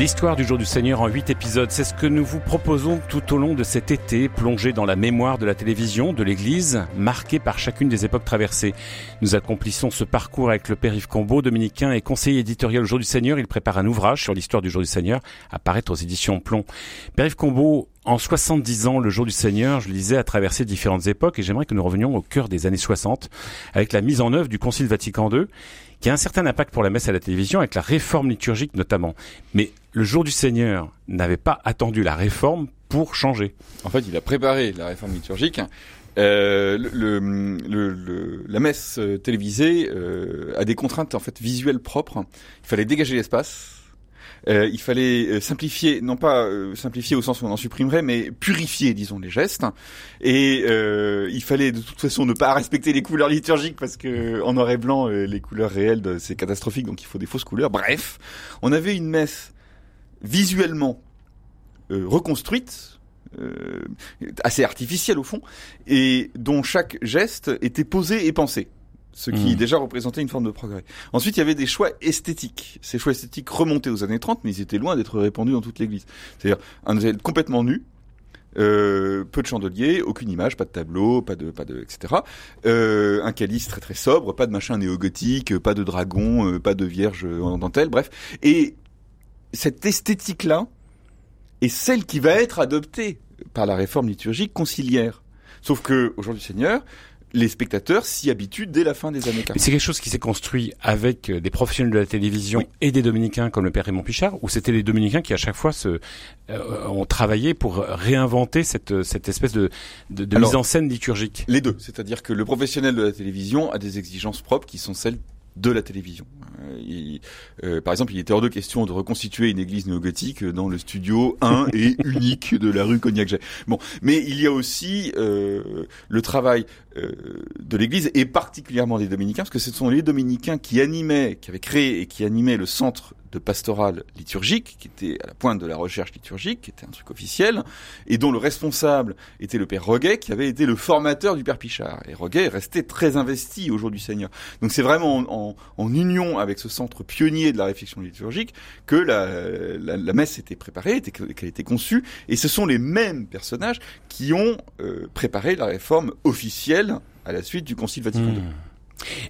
L'histoire du jour du Seigneur en huit épisodes, c'est ce que nous vous proposons tout au long de cet été, plongé dans la mémoire de la télévision, de l'Église, marqué par chacune des époques traversées. Nous accomplissons ce parcours avec le Père Yves Combeau, dominicain et conseiller éditorial au jour du Seigneur. Il prépare un ouvrage sur l'histoire du jour du Seigneur, à paraître aux éditions Plomb. Père Yves Combeau, en 70 ans, le jour du Seigneur, je le disais, a traversé différentes époques et j'aimerais que nous revenions au cœur des années 60 avec la mise en œuvre du Concile Vatican II qui a un certain impact pour la messe à la télévision avec la réforme liturgique notamment. Mais le jour du Seigneur n'avait pas attendu la réforme pour changer. En fait, il a préparé la réforme liturgique. Euh, le, le, la messe télévisée euh, a des contraintes en fait visuelles propres. Il fallait dégager l'espace euh, il fallait euh, simplifier, non pas euh, simplifier au sens où on en supprimerait, mais purifier, disons, les gestes. Et il fallait de toute façon ne pas respecter les couleurs liturgiques parce que en noir et blanc, les couleurs réelles, c'est catastrophique, donc il faut des fausses couleurs. Bref, on avait une messe visuellement reconstruite. assez artificielle au fond, et dont chaque geste était posé et pensé ce qui hmm. déjà représentait une forme de progrès. Ensuite, il y avait des choix esthétiques. Ces choix esthétiques remontaient aux années 30, mais ils étaient loin d'être répandus dans toute l'Église. C'est-à-dire un hôtel complètement nu, euh, peu de chandeliers, aucune image, pas de tableau, pas de, pas de, etc. Euh, un calice très très sobre, pas de machin néo-gothique, pas de dragon, euh, pas de vierge en dentelle, bref. Et cette esthétique-là est celle qui va être adoptée par la réforme liturgique conciliaire. Sauf que aujourd'hui, Seigneur, les spectateurs s'y habituent dès la fin des années 40. C'est quelque chose qui s'est construit avec euh, des professionnels de la télévision et des dominicains comme le père Raymond Pichard, ou c'était les dominicains qui à chaque fois se, euh, ont travaillé pour réinventer cette, cette espèce de, de, mise en scène liturgique? Les deux, c'est-à-dire que le professionnel de la télévision a des exigences propres qui sont celles de la télévision. Euh, euh, par exemple, il était hors de question de reconstituer une église néo-gothique dans le studio 1 et unique de la rue cognac Bon, mais il y a aussi euh, le travail de l'église et particulièrement des dominicains, parce que ce sont les dominicains qui animaient, qui avaient créé et qui animaient le centre de pastoral liturgique, qui était à la pointe de la recherche liturgique, qui était un truc officiel, et dont le responsable était le père Roguet, qui avait été le formateur du père Pichard. Et Roguet est resté très investi au jour du Seigneur. Donc c'est vraiment en, en, union avec ce centre pionnier de la réflexion liturgique que la, la, la messe était préparée, qu'elle était conçue, et ce sont les mêmes personnages qui ont euh, préparé la réforme officielle à la suite du Concile Vatican II. Hmm.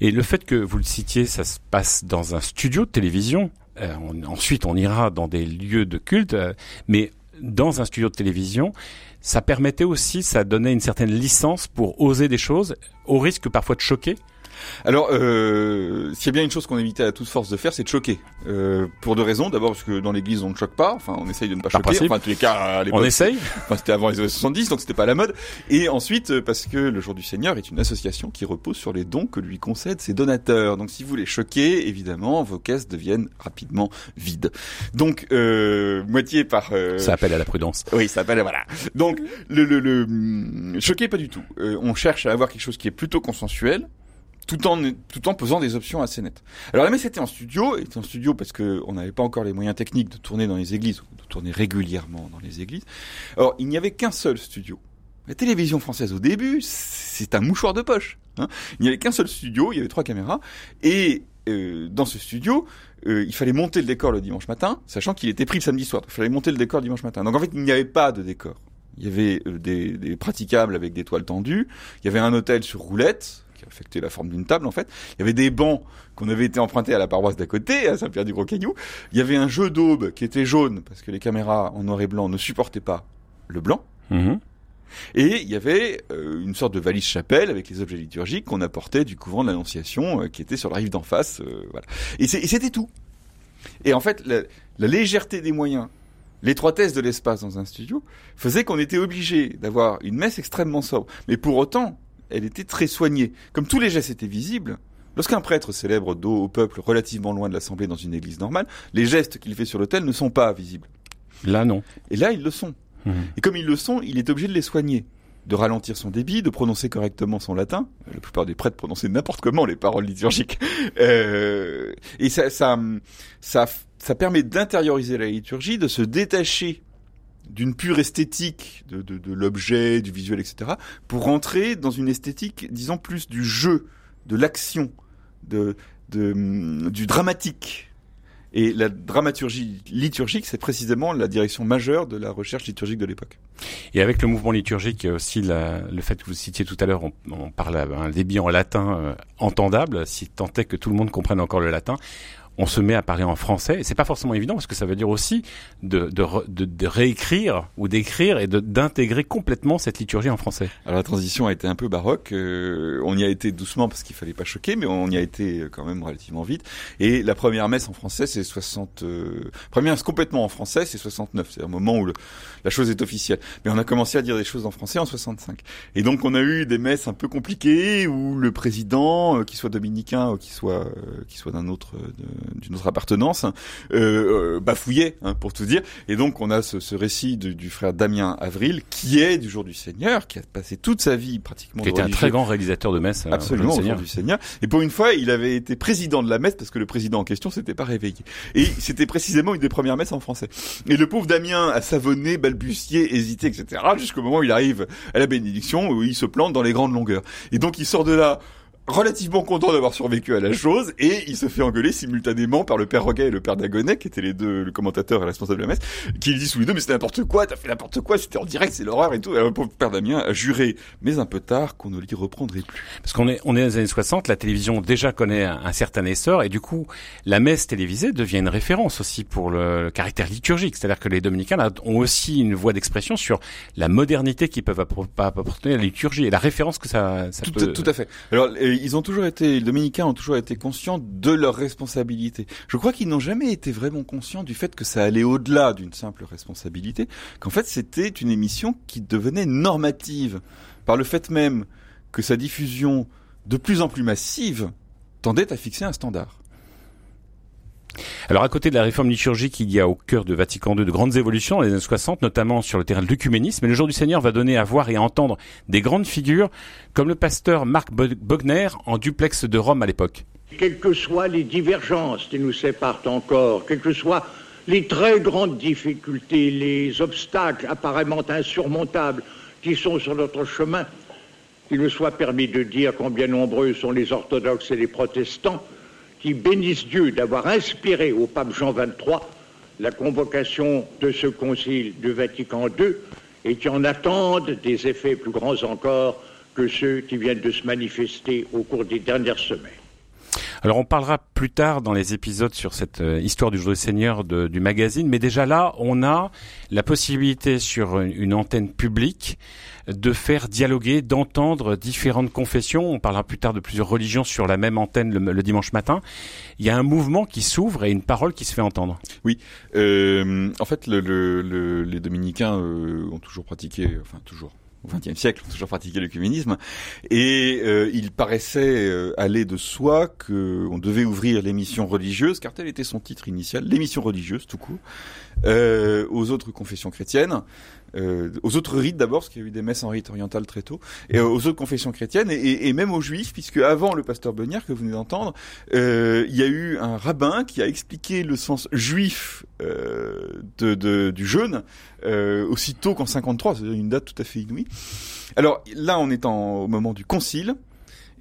Et le fait que vous le citiez, ça se passe dans un studio de télévision? Euh, ensuite, on ira dans des lieux de culte, euh, mais dans un studio de télévision, ça permettait aussi, ça donnait une certaine licence pour oser des choses, au risque parfois de choquer. Alors, euh, s'il y a bien une chose qu'on évitait à toute force de faire, c'est de choquer. Euh, pour deux raisons. D'abord parce que dans l'église, on ne choque pas. Enfin, on essaye de ne pas choquer. Enfin, en tous les cas, à l'époque. On essaye. Enfin, c'était avant les années 70, donc c'était pas la mode. Et ensuite, euh, parce que le Jour du Seigneur est une association qui repose sur les dons que lui concèdent ses donateurs. Donc, si vous les choquez, évidemment, vos caisses deviennent rapidement vides. Donc, euh, moitié par... Euh... Ça appelle à la prudence. Oui, ça appelle à... Voilà. Donc, le, le, le... Hum, choquer, pas du tout. Euh, on cherche à avoir quelque chose qui est plutôt consensuel, tout en tout en posant des options assez nettes. Alors la messe était en studio, était en studio parce que on n'avait pas encore les moyens techniques de tourner dans les églises, de tourner régulièrement dans les églises. Alors il n'y avait qu'un seul studio. La télévision française au début, c'est un mouchoir de poche. Hein. Il n'y avait qu'un seul studio, il y avait trois caméras, et euh, dans ce studio, euh, il fallait monter le décor le dimanche matin, sachant qu'il était pris le samedi soir. il fallait monter le décor le dimanche matin. Donc en fait, il n'y avait pas de décor. Il y avait euh, des, des, praticables avec des toiles tendues. Il y avait un hôtel sur roulette qui affectait la forme d'une table en fait. Il y avait des bancs qu'on avait été empruntés à la paroisse d'à côté, à Saint-Pierre-du-Gros-Caillou. Il y avait un jeu d'aube qui était jaune parce que les caméras en noir et blanc ne supportaient pas le blanc. Mhm. Et il y avait euh, une sorte de valise chapelle avec les objets liturgiques qu'on apportait du couvent de l'Annonciation euh, qui était sur la rive d'en face. Euh, voilà. Et c'était tout. Et en fait, la, la légèreté des moyens l'étroitesse de l'espace dans un studio faisait qu'on était obligé d'avoir une messe extrêmement sobre. Mais pour autant, elle était très soignée. Comme tous les gestes étaient visibles, lorsqu'un prêtre célèbre dos au peuple relativement loin de l'assemblée dans une église normale, les gestes qu'il fait sur l'autel ne sont pas visibles. Là, non. Et là, ils le sont. Mmh. Et comme ils le sont, il est obligé de les soigner de ralentir son débit, de prononcer correctement son latin. La plupart des prêtres prononçaient n'importe comment les paroles liturgiques. Euh, et ça, ça, ça, ça permet d'intérioriser la liturgie, de se détacher d'une pure esthétique de, l'objet, du visuel, etc., pour rentrer dans une esthétique, disons, plus du jeu, de l'action, de, de, du dramatique. Et la dramaturgie liturgique, c'est précisément la direction majeure de la recherche liturgique de l'époque. Et avec le mouvement liturgique, aussi le fait que vous citiez tout à l'heure, on, parle un débit en latin euh, entendable, si tant est que tout le monde comprenne encore le latin on se met à parler en français. Et c'est pas forcément évident parce que ça veut dire aussi de, de, réécrire ou d'écrire et d'intégrer complètement cette liturgie en français. Alors la transition a été un peu baroque. Euh, on y a été doucement parce qu'il fallait pas choquer, mais on y a été quand même relativement vite. Et la première messe en français, c'est 60. Euh, première messe complètement en français, c'est 69. C'est un moment où la chose est officielle. Mais on a commencé à dire des choses en français en 65. Et donc on a eu des messes un peu compliquées où le président, euh, qui soit dominicain ou qui soit qui soit d'un autre d'une autre appartenance, euh, euh, bafouillait, hein, pour tout dire. Et donc on a ce, ce récit du frère Damien Avril, qui est du jour du Seigneur, qui a passé toute sa vie pratiquement. Qui était un très grand réalisateur de messe. Euh, Absolument, au jour du Seigneur. Et pour une fois, il avait été président de la messe parce que le président en question s'était pas réveillé. Et c'était précisément une des premières messes en français. Et le pauvre Damien a savonné, balbutié, hésité, etc. jusqu'au moment où il arrive à la bénédiction où il se plante dans les grandes longueurs. Et donc il sort de là relativement content d'avoir survécu à la chose et il se fait engueuler simultanément par le père Roguet et le père Dagonet qui étaient les deux le commentateur et responsable de la messe qui lui disent tous les deux mais c'est n'importe quoi t'as fait n'importe quoi c'était en direct c'est l'horreur et tout. Et le pauvre père Damien a juré mais un peu tard qu'on ne l'y reprendrait plus. Parce qu'on est on est dans les années 60 la télévision déjà connaît un, certain essor et du coup la messe télévisée devient une référence aussi pour le, caractère liturgique. C'est-à-dire que les dominicains ont aussi une voix d'expression sur la modernité qu'ils peuvent apporter à la liturgie et la référence que ça, ça tout, peut... tout à fait. Alors ils ont toujours été, les dominicains ont toujours été conscients de leur responsabilité. Je crois qu'ils n'ont jamais été vraiment conscients du fait que ça allait au-delà d'une simple responsabilité, qu'en fait c'était une émission qui devenait normative par le fait même que sa diffusion de plus en plus massive tendait à fixer un standard. Alors à côté de la réforme liturgique, il y a au cœur de Vatican II de grandes évolutions dans les années 60, notamment sur le terrain de l'œcuménisme. Et le jour du Seigneur va donner à voir et à entendre des grandes figures comme le pasteur Marc Bogner en duplex de Rome à l'époque. Quelles que soient les divergences qui nous séparent encore, quelles que soient les très grandes difficultés, les obstacles apparemment insurmontables qui sont sur notre chemin, qu'il me soit permis de dire combien nombreux sont les orthodoxes et les protestants, qui bénissent Dieu d'avoir inspiré au pape Jean XXIII la convocation de ce concile du Vatican II et qui en attendent des effets plus grands encore que ceux qui viennent de se manifester au cours des dernières semaines. Alors on parlera plus tard dans les épisodes sur cette euh, histoire du jour Seigneur du magazine, mais déjà là, on a la possibilité sur une antenne publique de faire dialoguer, d'entendre différentes confessions. On parlera plus tard de plusieurs religions sur la même antenne le, dimanche matin. Il y a un mouvement qui s'ouvre et une parole qui se fait entendre. Oui, euh, en fait, les dominicains euh, ont toujours pratiqué, enfin toujours, au XXe siècle, ont toujours pratiqué l'œcuménisme, et euh, il paraissait euh, aller de soi qu'on devait ouvrir l'émission religieuse, car tel était son titre initial, l'émission religieuse tout court, euh, aux autres confessions chrétiennes, euh, aux autres rites d'abord, parce qu'il y a eu des messes en rite oriental très tôt, et euh, aux autres confessions chrétiennes, et, et, même aux juifs, puisque avant le pasteur Bonnière que vous venez d'entendre, euh, il y a eu un rabbin qui a expliqué le sens juif euh, de, de, du jeûne euh, aussitôt qu'en 53, c'est une date tout à fait inouïe. Alors là, on est en, au moment du concile.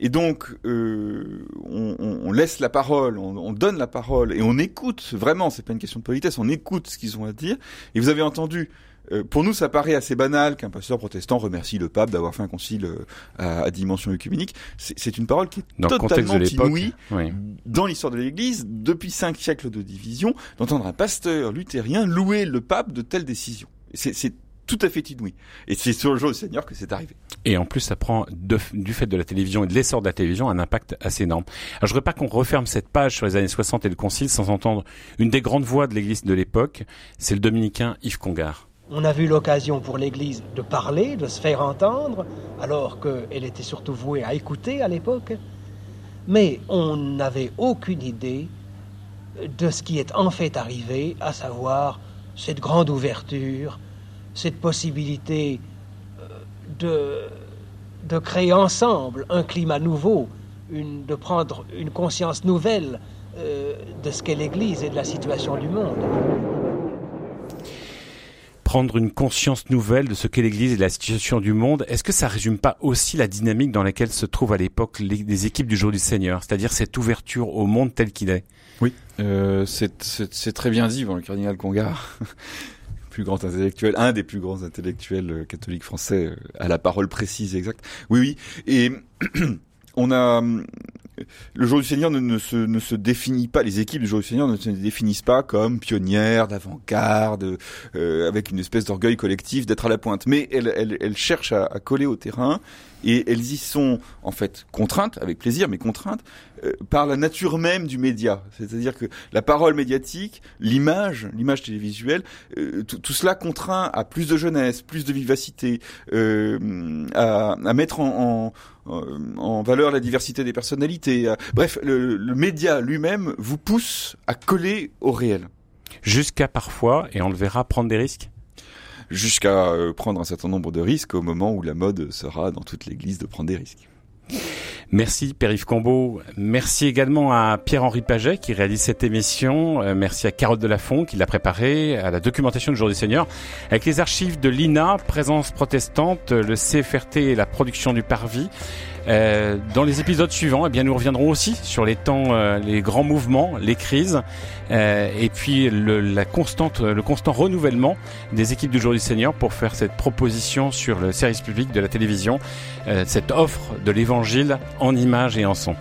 Et donc, euh, on, on, laisse la parole, on, on, donne la parole et on écoute. Vraiment, c'est pas une question de politesse. On écoute ce qu'ils ont à dire. Et vous avez entendu euh, pour nous, ça paraît assez banal qu'un pasteur protestant remercie le pape d'avoir fait un concile euh, à, dimension œcuménique. C'est une parole qui est totalement inouïe dans l'histoire de l'Église, depuis cinq siècles de division, d'entendre un pasteur luthérien louer le pape de telles décisions. C'est tout à fait inouï. Et c'est sur le jour du Seigneur que c'est arrivé. Et en plus, ça prend du fait de la télévision et de l'essor de la télévision un impact assez énorme. Alors, je voudrais pas qu'on referme cette page sur les années 60 et le Concile sans entendre une des grandes voix de l'Église de l'époque, c'est le dominicain Yves Congar. On a vu l'occasion pour l'Église de parler, de se faire entendre, alors qu'elle était surtout vouée à écouter à l'époque. Mais on n'avait aucune idée de ce qui est en fait arrivé, à savoir cette grande ouverture, cette possibilité euh, de, créer ensemble un climat nouveau, de prendre une conscience nouvelle euh, de ce qu'est l'Église et de la situation du monde. Prendre une conscience nouvelle de ce qu'est l'Église et la situation du monde. Est-ce que ça résume pas aussi la dynamique dans laquelle se trouvent à l'époque les, équipes du Jour du Seigneur, c'est-à-dire cette ouverture au monde tel qu'il est? Oui, euh, c'est très bien dit, bon, le cardinal Congar. plus grand intellectuel, un des plus grands intellectuels euh, catholiques français, euh, à la parole précise et exacte. Oui, oui. Et on a le jour du Seigneur ne, se, définit pas, les équipes du jour du Seigneur ne se définissent pas comme pionnières, d'avant-garde, euh, avec une espèce d'orgueil collectif d'être à la pointe. Mais elles, elles, cherchent à, coller au terrain et elles y sont en fait contraintes, avec plaisir, mais contraintes euh, par la nature même du média. C'est-à-dire que la parole médiatique, l'image, l'image télévisuelle, euh, tout cela contraint à plus de jeunesse, plus de vivacité, euh, à, à, mettre en, en, en, valeur la diversité des personnalités. Bref, le, le média lui-même vous pousse à coller au réel. Jusqu'à parfois, et on le verra, prendre des risques? Jusqu'à prendre un certain nombre de risques au moment où la mode sera dans toute l'Église de prendre des risques. Merci Périph Combo. Merci également à Pierre-Henri Paget qui réalise cette émission. Euh, merci à Carotte Delafont qui l'a préparée, à la documentation du Jour du Seigneur, avec les archives de l'INA, Présence protestante, le CFRT et la production du Parvis. Euh, dans les épisodes suivants, eh nous reviendrons aussi sur les temps, euh, les grands mouvements, les crises, euh, et puis le, le constant renouvellement des équipes du Jour du Seigneur pour faire cette proposition sur le service public de la télévision, cette offre de l'Évangile en images et en son.